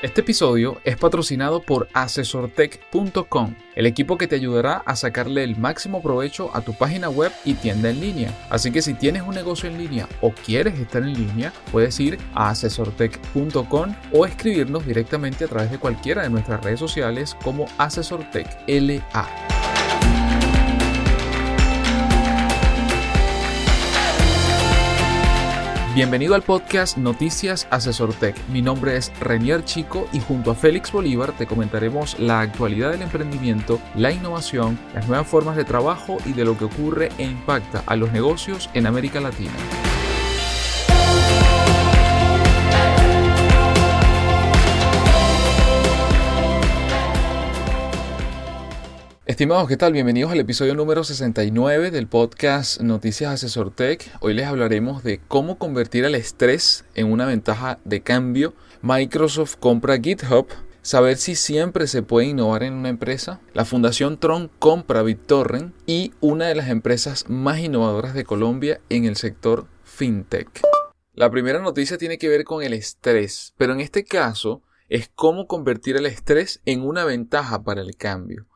Este episodio es patrocinado por asesortech.com, el equipo que te ayudará a sacarle el máximo provecho a tu página web y tienda en línea. Así que si tienes un negocio en línea o quieres estar en línea, puedes ir a asesortech.com o escribirnos directamente a través de cualquiera de nuestras redes sociales como Asesortech Bienvenido al podcast Noticias Asesor Tech. Mi nombre es Renier Chico y junto a Félix Bolívar te comentaremos la actualidad del emprendimiento, la innovación, las nuevas formas de trabajo y de lo que ocurre e impacta a los negocios en América Latina. Estimados, ¿qué tal? Bienvenidos al episodio número 69 del podcast Noticias Asesor Tech. Hoy les hablaremos de cómo convertir el estrés en una ventaja de cambio. Microsoft compra GitHub. Saber si siempre se puede innovar en una empresa. La Fundación Tron compra BitTorrent y una de las empresas más innovadoras de Colombia en el sector fintech. La primera noticia tiene que ver con el estrés, pero en este caso es cómo convertir el estrés en una ventaja para el cambio.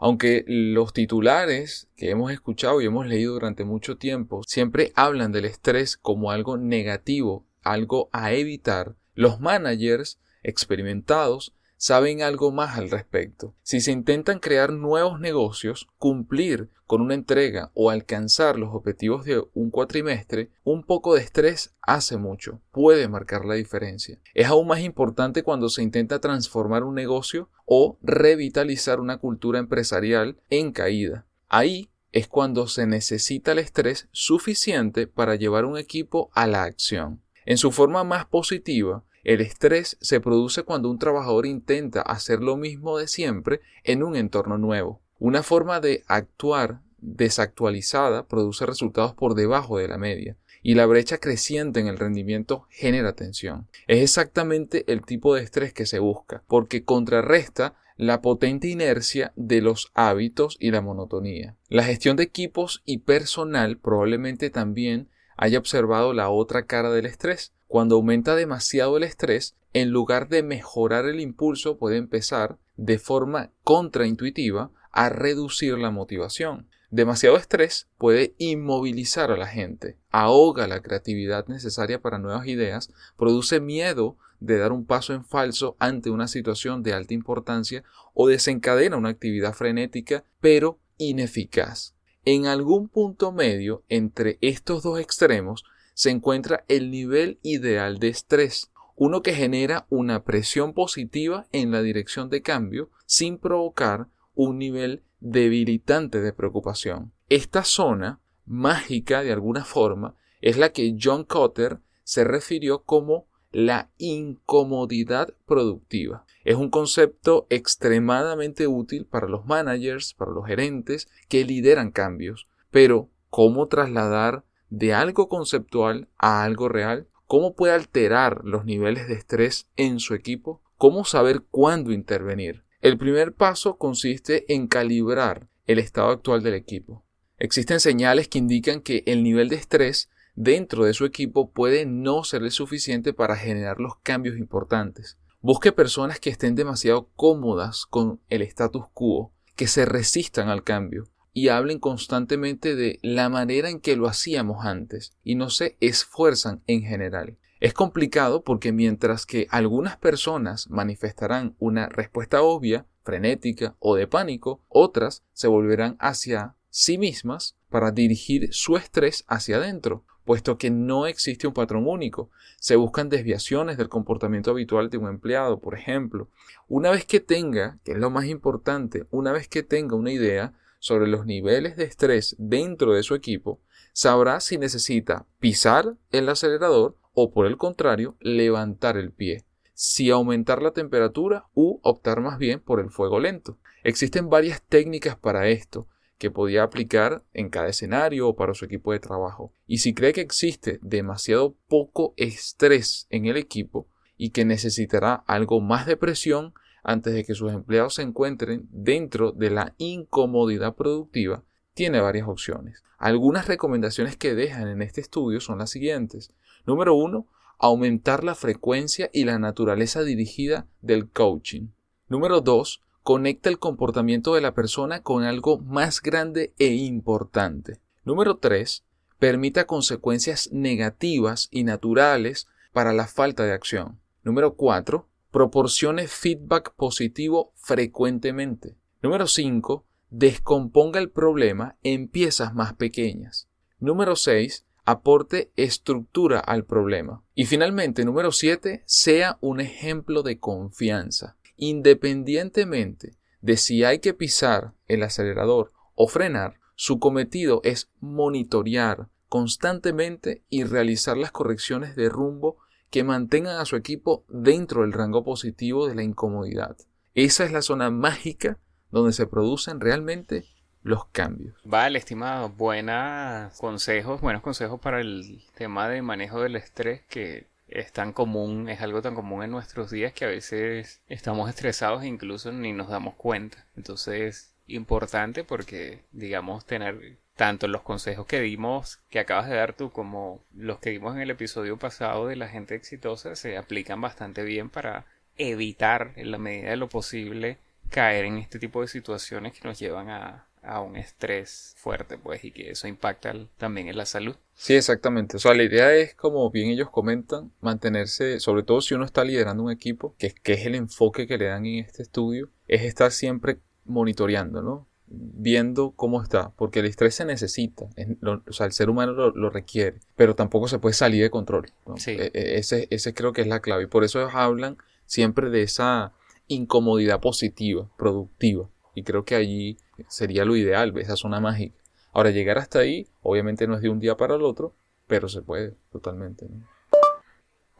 Aunque los titulares que hemos escuchado y hemos leído durante mucho tiempo siempre hablan del estrés como algo negativo, algo a evitar, los managers experimentados saben algo más al respecto. Si se intentan crear nuevos negocios, cumplir con una entrega o alcanzar los objetivos de un cuatrimestre, un poco de estrés hace mucho, puede marcar la diferencia. Es aún más importante cuando se intenta transformar un negocio o revitalizar una cultura empresarial en caída. Ahí es cuando se necesita el estrés suficiente para llevar un equipo a la acción. En su forma más positiva, el estrés se produce cuando un trabajador intenta hacer lo mismo de siempre en un entorno nuevo. Una forma de actuar desactualizada produce resultados por debajo de la media y la brecha creciente en el rendimiento genera tensión. Es exactamente el tipo de estrés que se busca, porque contrarresta la potente inercia de los hábitos y la monotonía. La gestión de equipos y personal probablemente también haya observado la otra cara del estrés, cuando aumenta demasiado el estrés, en lugar de mejorar el impulso, puede empezar de forma contraintuitiva a reducir la motivación. Demasiado estrés puede inmovilizar a la gente, ahoga la creatividad necesaria para nuevas ideas, produce miedo de dar un paso en falso ante una situación de alta importancia o desencadena una actividad frenética pero ineficaz. En algún punto medio entre estos dos extremos se encuentra el nivel ideal de estrés, uno que genera una presión positiva en la dirección de cambio sin provocar un nivel debilitante de preocupación. Esta zona mágica de alguna forma es la que John Cotter se refirió como la incomodidad productiva. Es un concepto extremadamente útil para los managers, para los gerentes que lideran cambios. Pero, ¿cómo trasladar de algo conceptual a algo real, cómo puede alterar los niveles de estrés en su equipo, cómo saber cuándo intervenir. El primer paso consiste en calibrar el estado actual del equipo. Existen señales que indican que el nivel de estrés dentro de su equipo puede no ser el suficiente para generar los cambios importantes. Busque personas que estén demasiado cómodas con el status quo, que se resistan al cambio, y hablen constantemente de la manera en que lo hacíamos antes y no se esfuerzan en general. Es complicado porque mientras que algunas personas manifestarán una respuesta obvia, frenética o de pánico, otras se volverán hacia sí mismas para dirigir su estrés hacia adentro, puesto que no existe un patrón único. Se buscan desviaciones del comportamiento habitual de un empleado, por ejemplo. Una vez que tenga, que es lo más importante, una vez que tenga una idea, sobre los niveles de estrés dentro de su equipo, sabrá si necesita pisar el acelerador o por el contrario levantar el pie, si aumentar la temperatura u optar más bien por el fuego lento. Existen varias técnicas para esto que podía aplicar en cada escenario o para su equipo de trabajo. Y si cree que existe demasiado poco estrés en el equipo y que necesitará algo más de presión, antes de que sus empleados se encuentren dentro de la incomodidad productiva, tiene varias opciones. Algunas recomendaciones que dejan en este estudio son las siguientes. Número uno, aumentar la frecuencia y la naturaleza dirigida del coaching. Número 2. Conecta el comportamiento de la persona con algo más grande e importante. Número 3. Permita consecuencias negativas y naturales para la falta de acción. Número 4. Proporcione feedback positivo frecuentemente. Número 5. Descomponga el problema en piezas más pequeñas. Número 6 aporte estructura al problema. Y finalmente, número 7, sea un ejemplo de confianza. Independientemente de si hay que pisar el acelerador o frenar, su cometido es monitorear constantemente y realizar las correcciones de rumbo que mantengan a su equipo dentro del rango positivo de la incomodidad. Esa es la zona mágica donde se producen realmente los cambios. Vale, estimado, buenos consejos, buenos consejos para el tema de manejo del estrés que es tan común, es algo tan común en nuestros días que a veces estamos estresados e incluso ni nos damos cuenta. Entonces, importante porque, digamos, tener tanto los consejos que dimos, que acabas de dar tú, como los que dimos en el episodio pasado de la gente exitosa, se aplican bastante bien para evitar, en la medida de lo posible, caer en este tipo de situaciones que nos llevan a, a un estrés fuerte, pues, y que eso impacta también en la salud. Sí, exactamente. O sea, la idea es, como bien ellos comentan, mantenerse, sobre todo si uno está liderando un equipo, que, que es el enfoque que le dan en este estudio, es estar siempre monitoreando, ¿no? Viendo cómo está, porque el estrés se necesita, o sea, el ser humano lo, requiere, pero tampoco se puede salir de control. Sí. E, e, ese, ese creo que es la clave, y por eso ellos hablan siempre de esa incomodidad positiva, productiva, y creo que allí sería lo ideal, esa zona mágica. Ahora, llegar hasta ahí, obviamente no es de un día para el otro, pero se puede totalmente.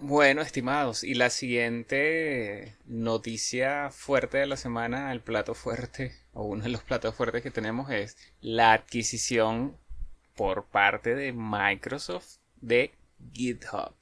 Bueno, estimados, y la siguiente noticia fuerte de la semana, el plato fuerte, o uno de los platos fuertes que tenemos es la adquisición por parte de Microsoft de GitHub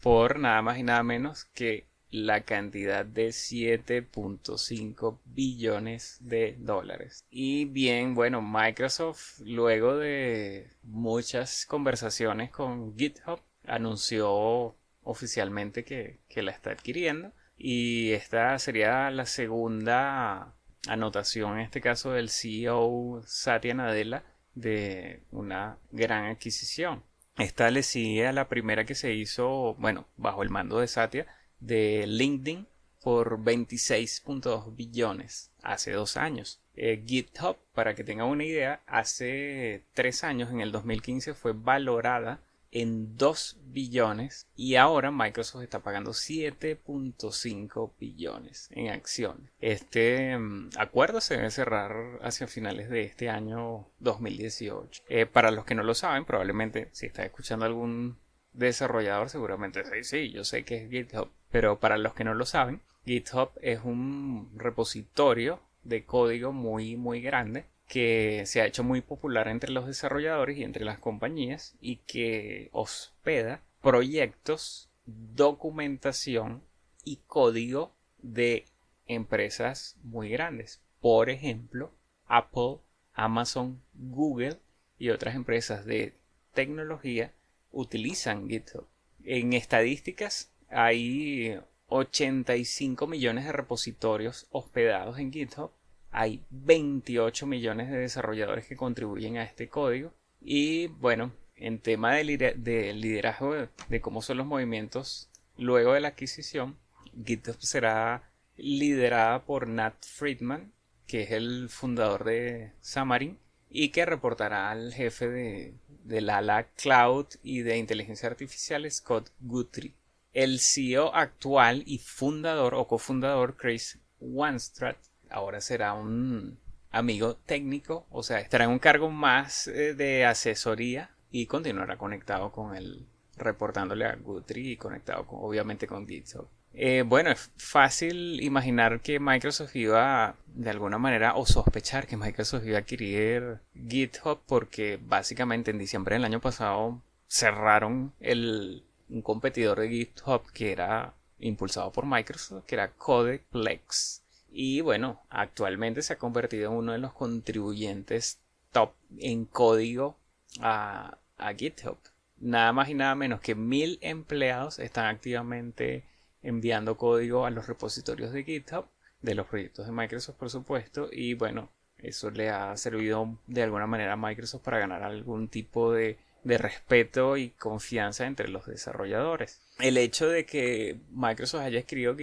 por nada más y nada menos que la cantidad de 7.5 billones de dólares. Y bien, bueno, Microsoft luego de muchas conversaciones con GitHub anunció oficialmente que, la está adquiriendo y esta sería la segunda anotación en este caso del CEO Satya Nadella de una gran adquisición. Esta le sigue a la primera que se hizo, bueno, bajo el mando de Satya, de LinkedIn por 26.2 billones hace dos años. Eh, GitHub, para que tengan una idea, hace tres años, en el 2015, fue valorada en 2 billones y ahora Microsoft está pagando 7.5 billones en acción. Este mm, acuerdo se debe cerrar hacia finales de este año 2018. Eh, para los que no lo saben, probablemente si está escuchando algún desarrollador seguramente sí, sí, yo sé que es GitHub, pero para los que no lo saben, GitHub es un repositorio de código muy muy grande que se ha hecho muy popular entre los desarrolladores y entre las compañías y que hospeda proyectos, documentación y código de empresas muy grandes. Por ejemplo, Apple, Amazon, Google y otras empresas de tecnología utilizan GitHub. En estadísticas hay 85 millones de repositorios hospedados en GitHub. Hay 28 millones de desarrolladores que contribuyen a este código. Y bueno, en tema de, liderazgo de, cómo son los movimientos luego de la adquisición, GitHub será liderada por Nat Friedman, que es el fundador de Xamarin y que reportará al jefe de, del ala Cloud y de inteligencia artificial Scott Guthrie. El CEO actual y fundador o cofundador Chris Wanstrat ahora será un amigo técnico, o sea, estará en un cargo más eh, de asesoría y continuará conectado con él, reportándole a Guthrie y conectado obviamente con GitHub. Eh, bueno, es fácil imaginar que Microsoft iba de alguna manera o sospechar que Microsoft iba a adquirir GitHub porque básicamente en diciembre del año pasado cerraron el, un competidor de GitHub que era impulsado por Microsoft, que era Codeplex. Y bueno, actualmente se ha convertido en uno de los contribuyentes top en código a, a GitHub. nada más y nada menos que mil empleados están activamente enviando código a los repositorios de GitHub de los proyectos de Microsoft, por supuesto, y bueno, eso le ha servido de alguna manera a Microsoft para ganar algún tipo de, de respeto y confianza entre los desarrolladores. El hecho de que Microsoft haya escrito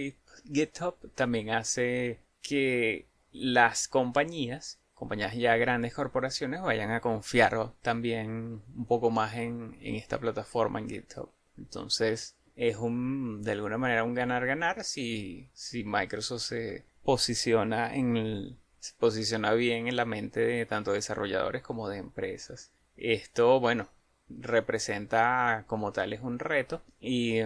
GitHub también hace que las compañías, compañías ya grandes corporaciones, vayan a confiar también un poco más en, en esta plataforma en GitHub. Entonces, es un, de alguna manera, un ganar-ganar si, si Microsoft se posiciona en posiciona bien en la mente de tanto desarrolladores como de empresas. Esto, bueno, representa como tal es un reto y,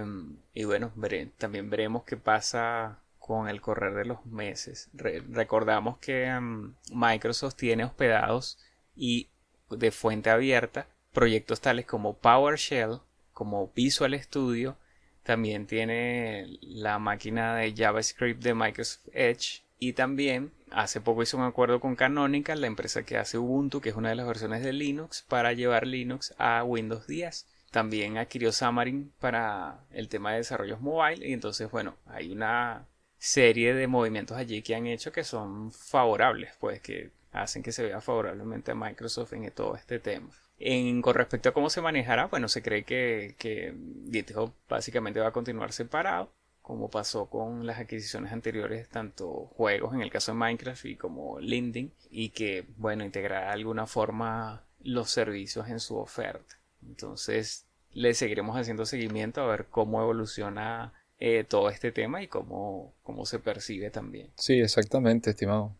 y bueno, también veremos qué pasa con el correr de los meses. recordamos que um, Microsoft tiene hospedados y de fuente abierta proyectos tales como PowerShell, como Visual Studio, también tiene la máquina de JavaScript de Microsoft Edge. Y también hace poco hizo un acuerdo con Canonical, la empresa que hace Ubuntu, que es una de las versiones de Linux, para llevar Linux a Windows 10 también adquirió Xamarin para el tema de desarrollos mobile. Y entonces bueno hay una serie de movimientos allí que han hecho que son favorables, pues que hacen que se vea favorablemente a Microsoft en todo este tema. En, con respecto a cómo se manejará, bueno, se cree que, que GitHub básicamente va a continuar separado, como pasó con las adquisiciones anteriores, tanto juegos en el caso de Minecraft y como LinkedIn, y que, bueno, integrará de alguna forma los servicios en su oferta. Entonces, le seguiremos haciendo seguimiento a ver cómo evoluciona eh, todo este tema y cómo, cómo se percibe también. Sí, exactamente, estimado.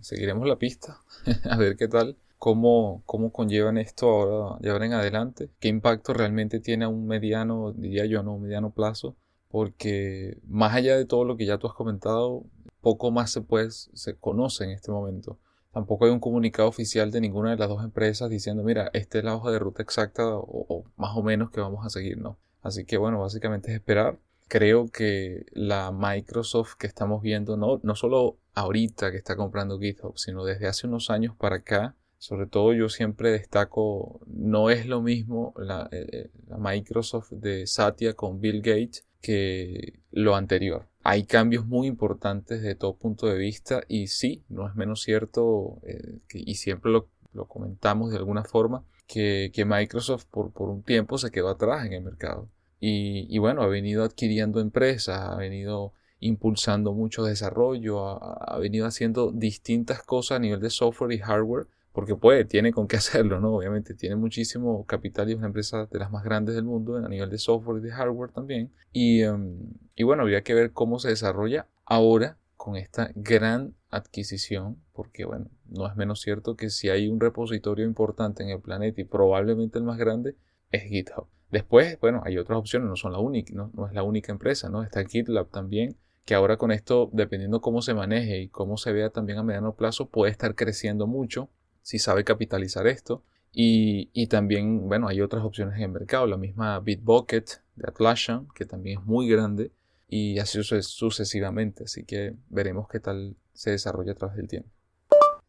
seguiremos la pista, a ver qué tal, cómo, cómo conllevan esto ahora, de en adelante, qué impacto realmente tiene a un mediano, diría yo, no, un mediano plazo, porque más allá de todo lo que ya tú has comentado, poco más se, puede, se conoce en este momento. Tampoco hay un comunicado oficial de ninguna de las dos empresas diciendo, mira, esta es la hoja de ruta exacta o, o más o menos que vamos a seguir, ¿no? Así que bueno, básicamente es esperar creo que la Microsoft que estamos viendo, no, no solo ahorita que está comprando GitHub, sino desde hace unos años para acá, sobre todo yo siempre destaco, no es lo mismo la, eh, Microsoft de Satya con Bill Gates que lo anterior. Hay cambios muy importantes de todo punto de vista y sí, no es menos cierto, eh, y siempre lo, lo, comentamos de alguna forma, que, que Microsoft por, por un tiempo se quedó atrás en el mercado. Y, bueno, ha venido adquiriendo empresas, ha venido impulsando mucho desarrollo, ha, venido haciendo distintas cosas a nivel de software y hardware, porque puede, tiene con qué hacerlo, ¿no? Obviamente tiene muchísimo capital y es una empresa de las más grandes del mundo a nivel de software y de hardware también. Y, em, y bueno, habría que ver cómo se desarrolla ahora con esta gran adquisición, porque bueno, no es menos cierto que si hay un repositorio importante en el planeta y probablemente el más grande, es GitHub. Después, bueno, hay otras opciones, no son la única, no, es la única empresa, ¿no? Está GitLab también, que ahora con esto, dependiendo cómo se maneje y cómo se vea también a mediano plazo, puede estar creciendo mucho si sabe capitalizar esto. Y, y también, bueno, hay otras opciones en el mercado, la misma Bitbucket de Atlassian, que también es muy grande, y así sucesivamente. Así que veremos qué tal se desarrolla a través del tiempo.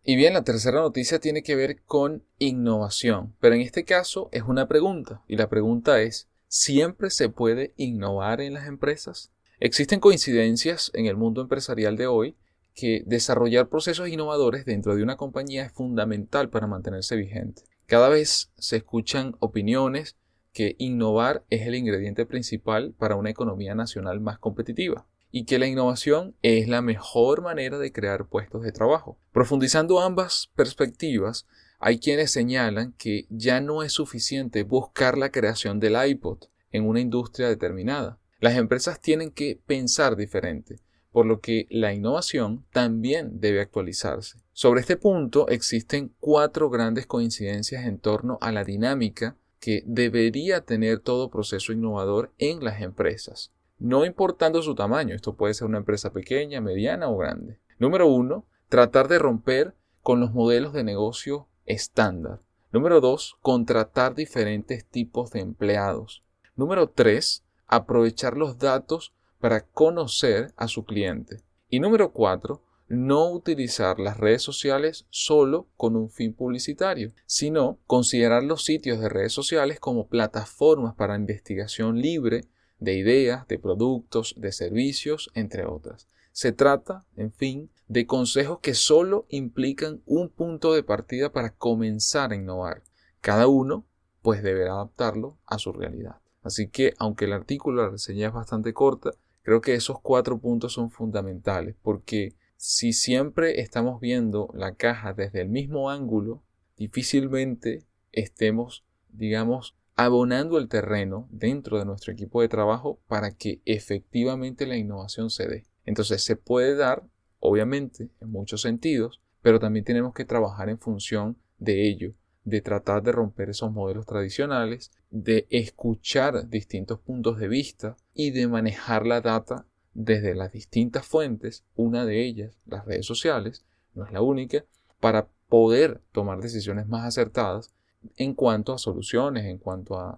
Y bien, la tercera noticia tiene que ver con innovación, pero en este caso es una pregunta, y la pregunta es, ¿siempre se puede innovar en las empresas? Existen coincidencias en el mundo empresarial de hoy que desarrollar procesos innovadores dentro de una compañía es fundamental para mantenerse vigente. Cada vez se escuchan opiniones que innovar es el ingrediente principal para una economía nacional más competitiva y que la innovación es la mejor manera de crear puestos de trabajo. Profundizando ambas perspectivas, hay quienes señalan que ya no es suficiente buscar la creación del iPod en una industria determinada. Las empresas tienen que pensar diferente, por lo que la innovación también debe actualizarse. Sobre este punto existen cuatro grandes coincidencias en torno a la dinámica que debería tener todo proceso innovador en las empresas no importando su tamaño. Esto puede ser una empresa pequeña, mediana o grande. Número uno, tratar de romper con los modelos de negocio estándar. Número dos, contratar diferentes tipos de empleados. Número tres, aprovechar los datos para conocer a su cliente. Y número cuatro, no utilizar las redes sociales solo con un fin publicitario, sino considerar los sitios de redes sociales como plataformas para investigación libre de ideas, de productos, de servicios, entre otras. Se trata, en fin, de consejos que solo implican un punto de partida para comenzar a innovar. Cada uno, pues, deberá adaptarlo a su realidad. Así que, aunque el artículo, la reseña es bastante corta, creo que esos cuatro puntos son fundamentales, porque si siempre estamos viendo la caja desde el mismo ángulo, difícilmente estemos, digamos, abonando el terreno dentro de nuestro equipo de trabajo para que efectivamente la innovación se dé. Entonces se puede dar, obviamente, en muchos sentidos, pero también tenemos que trabajar en función de ello, de tratar de romper esos modelos tradicionales, de escuchar distintos puntos de vista y de manejar la data desde las distintas fuentes, una de ellas, las redes sociales, no es la única, para poder tomar decisiones más acertadas en cuanto a soluciones, en cuanto a,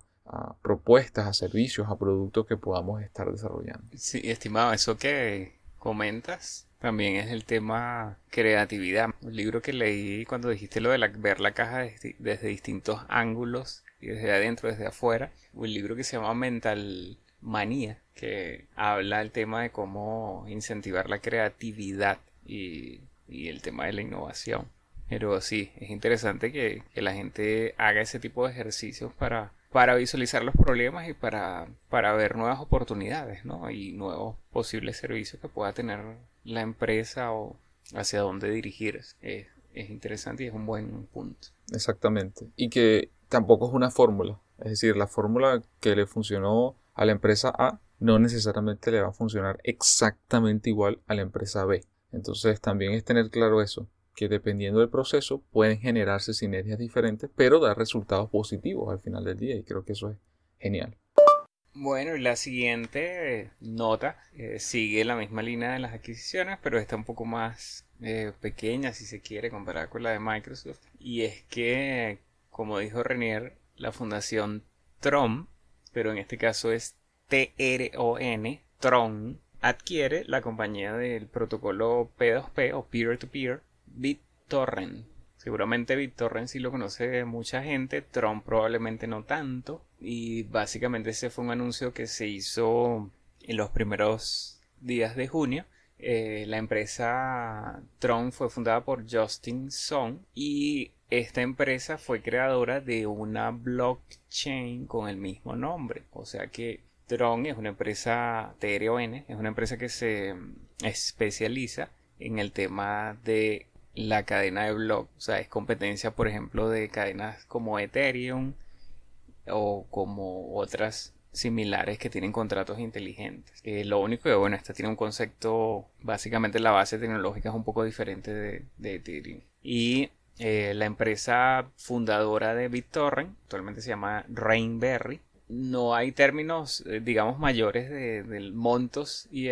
propuestas, a servicios, a productos que podamos estar desarrollando. Sí, estimado, eso que comentas también es el tema creatividad. Un libro que leí cuando dijiste lo de ver la caja desde, distintos ángulos y desde adentro, desde afuera. Un libro que se llama Mental Manía, que habla el tema de cómo incentivar la creatividad y el tema de la innovación. Pero sí, es interesante que, la gente haga ese tipo de ejercicios para, para visualizar los problemas y para, para ver nuevas oportunidades, ¿no? Y nuevos posibles servicios que pueda tener la empresa o hacia dónde dirigirse. Es, es interesante y es un buen punto. Exactamente. Y que tampoco es una fórmula. Es decir, la fórmula que le funcionó a la empresa A no necesariamente le va a funcionar exactamente igual a la empresa B. Entonces también es tener claro eso que dependiendo del proceso pueden generarse sinergias diferentes, pero dar resultados positivos al final del día y creo que eso es genial. Bueno, y la siguiente nota eh, sigue la misma línea de las adquisiciones, pero está un poco más eh, pequeña, si se quiere, comparada con la de Microsoft. Y es que, como dijo Renier, la fundación Tron, pero en este caso es T-R-O-N, Tron, adquiere la compañía del protocolo P2P o Peer-to-Peer BitTorrent. Seguramente BitTorrent sí lo conoce mucha gente, Tron probablemente no tanto. Y básicamente ese fue un anuncio que se hizo en los primeros días de junio. Eh, la empresa Tron fue fundada por Justin Song y esta empresa fue creadora de una blockchain con el mismo nombre. O sea que Tron es una empresa TRON, es una empresa que se especializa en el tema de la cadena de blog. O sea, es competencia, por ejemplo, de cadenas como Ethereum o como otras similares que tienen contratos inteligentes. Eh, lo único que, bueno, esta tiene un concepto, básicamente la base tecnológica es un poco diferente de, Ethereum. Y eh, la empresa fundadora de BitTorrent, actualmente se llama Rainberry. No hay términos, eh, digamos, mayores de, montos y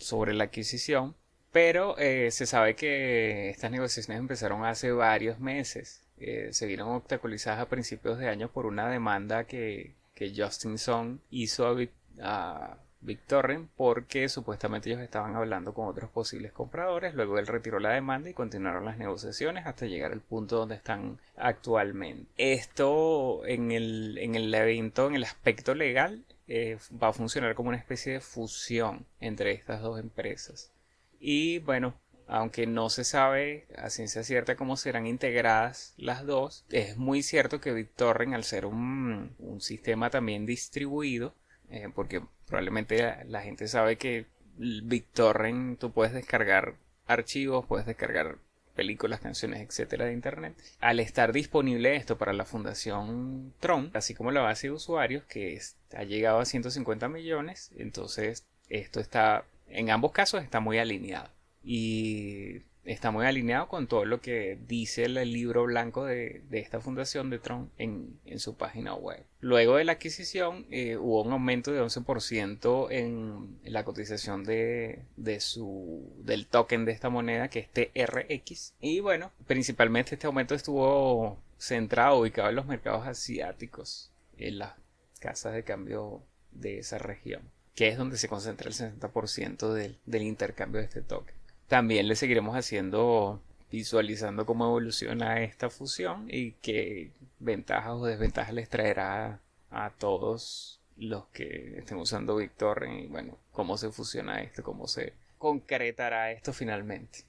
sobre la adquisición, pero eh, se sabe que estas negociaciones empezaron hace varios meses. Eh, se vieron obstaculizadas a principios de año por una demanda que, Justin Song hizo a, a BitTorrent porque supuestamente ellos estaban hablando con otros posibles compradores. Luego él retiró la demanda y continuaron las negociaciones hasta llegar al punto donde están actualmente. Esto en el, en el evento, en el aspecto legal, eh, va a funcionar como una especie de fusión entre estas dos empresas. Y bueno, aunque no se sabe a ciencia cierta cómo serán integradas las dos, es muy cierto que BitTorrent, al ser un, sistema también distribuido, eh, porque probablemente la, gente sabe que BitTorrent tú puedes descargar archivos, puedes descargar películas, canciones, etcétera de internet. Al estar disponible esto para la Fundación Tron, así como la base de usuarios que ha llegado a 150 millones, entonces esto está en ambos casos está muy alineado. Y está muy alineado con todo lo que dice el libro blanco de, esta fundación de Tron en, su página web. Luego de la adquisición eh, hubo un aumento de 11% en la cotización del token de esta moneda que es TRX. Y bueno, principalmente este aumento estuvo centrado, ubicado en los mercados asiáticos, en las casas de cambio de esa región que es donde se concentra el 60% del, del intercambio de este token. también le seguiremos haciendo, visualizando cómo evoluciona esta fusión y qué ventajas o desventajas les traerá a todos los que estén usando BitTorrent y bueno, cómo se fusiona esto, cómo se concretará esto finalmente.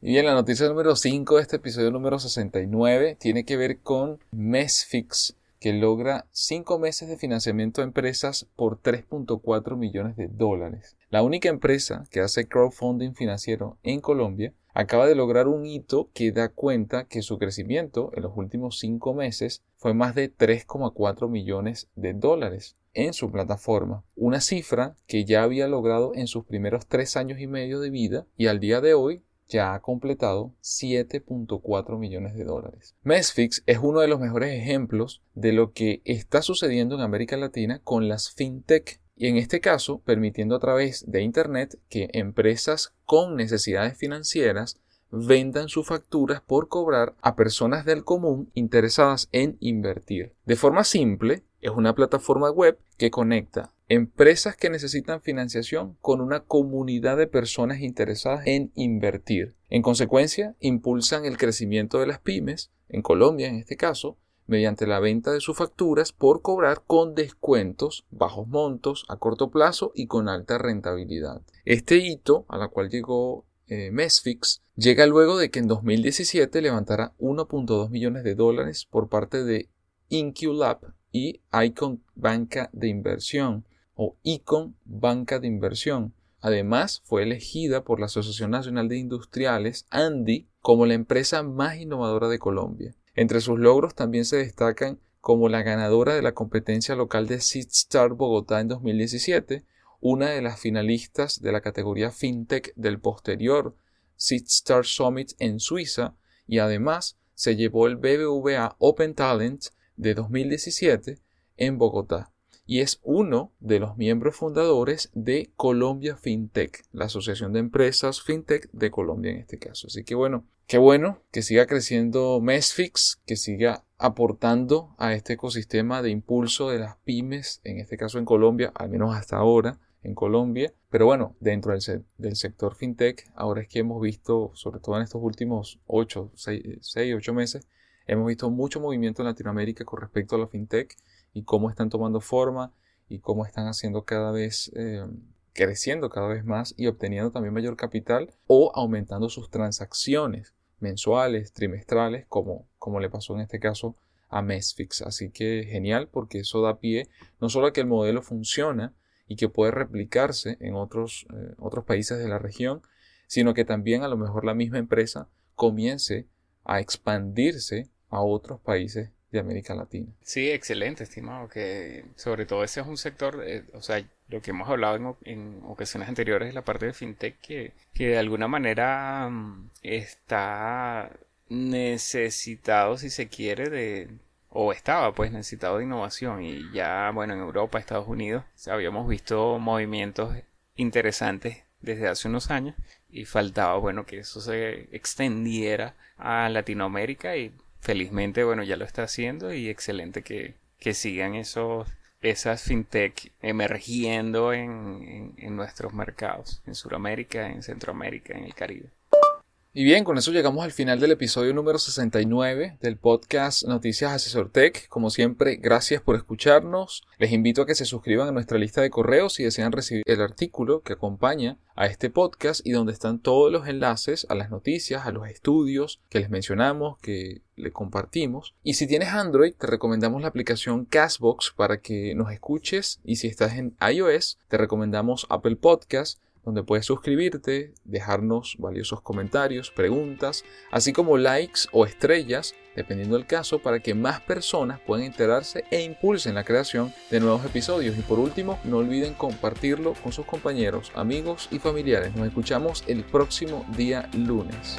Y bien, la noticia número 5 de este episodio número 69 tiene que ver con Mesfix, que logra 5 meses de financiamiento a empresas por 3.4 millones de dólares. La única empresa que hace crowdfunding financiero en Colombia acaba de lograr un hito que da cuenta que su crecimiento en los últimos 5 meses fue más de 3,4 millones de dólares en su plataforma, una cifra que ya había logrado en sus primeros 3 años y medio de vida y al día de hoy ya ha completado 7.4 millones de dólares. Mesfix es uno de los mejores ejemplos de lo que está sucediendo en América Latina con las fintech y en este caso permitiendo a través de Internet que empresas con necesidades financieras vendan sus facturas por cobrar a personas del común interesadas en invertir. De forma simple, es una plataforma web que conecta empresas que necesitan financiación con una comunidad de personas interesadas en invertir. En consecuencia, impulsan el crecimiento de las pymes, en Colombia en este caso, mediante la venta de sus facturas por cobrar con descuentos, bajos montos, a corto plazo y con alta rentabilidad. Este hito, a la cual llegó eh, Mesfix, llega luego de que en 2017 levantara 1.2 millones de dólares por parte de InQLab y Icon Banca de Inversión o ICON Banca de Inversión. Además, fue elegida por la Asociación Nacional de Industriales, ANDI, como la empresa más innovadora de Colombia. Entre sus logros también se destacan como la ganadora de la competencia local de SeedStar Bogotá en 2017, una de las finalistas de la categoría FinTech del posterior SeedStar Summit en Suiza y además se llevó el BBVA Open Talent de 2017 en Bogotá y es uno de los miembros fundadores de Colombia FinTech, la Asociación de Empresas FinTech de Colombia en este caso. Así que bueno, qué bueno que siga creciendo Mesfix, que siga aportando a este ecosistema de impulso de las pymes, en este caso en Colombia, al menos hasta ahora en Colombia. Pero bueno, dentro del, sector FinTech, ahora es que hemos visto, sobre todo en estos últimos 8, 6, 8 meses, Hemos visto mucho movimiento en Latinoamérica con respecto a la fintech y cómo están tomando forma y cómo están haciendo cada vez, eh, creciendo cada vez más y obteniendo también mayor capital o aumentando sus transacciones mensuales, trimestrales, como, como le pasó en este caso a Mesfix. Así que genial porque eso da pie no solo a que el modelo funciona y que puede replicarse en otros, eh, otros países de la región, sino que también a lo mejor la misma empresa comience a expandirse a otros países de América Latina. Sí, excelente, estimado, que sobre todo ese es un sector, eh, o sea, lo que hemos hablado en, ocasiones anteriores es la parte de fintech que, que de alguna manera mm, está necesitado, si se quiere, de, o estaba pues necesitado de innovación y ya, bueno, en Europa, Estados Unidos, habíamos visto movimientos interesantes desde hace unos años y faltaba, bueno, que eso se extendiera a Latinoamérica y felizmente, bueno, ya lo está haciendo y excelente que, que sigan esos, esas fintech emergiendo en, en nuestros mercados, en Sudamérica, en Centroamérica, en el Caribe. Y bien, con eso llegamos al final del episodio número 69 del podcast Noticias Asesor Tech. Como siempre, gracias por escucharnos. Les invito a que se suscriban a nuestra lista de correos si desean recibir el artículo que acompaña a este podcast y donde están todos los enlaces a las noticias, a los estudios que les mencionamos, que le compartimos. Y si tienes Android, te recomendamos la aplicación Castbox para que nos escuches. Y si estás en iOS, te recomendamos Apple Podcast donde puedes suscribirte, dejarnos valiosos comentarios, preguntas, así como likes o estrellas, dependiendo del caso, para que más personas puedan enterarse e impulsen la creación de nuevos episodios. Y por último, no olviden compartirlo con sus compañeros, amigos y familiares. Nos escuchamos el próximo día lunes.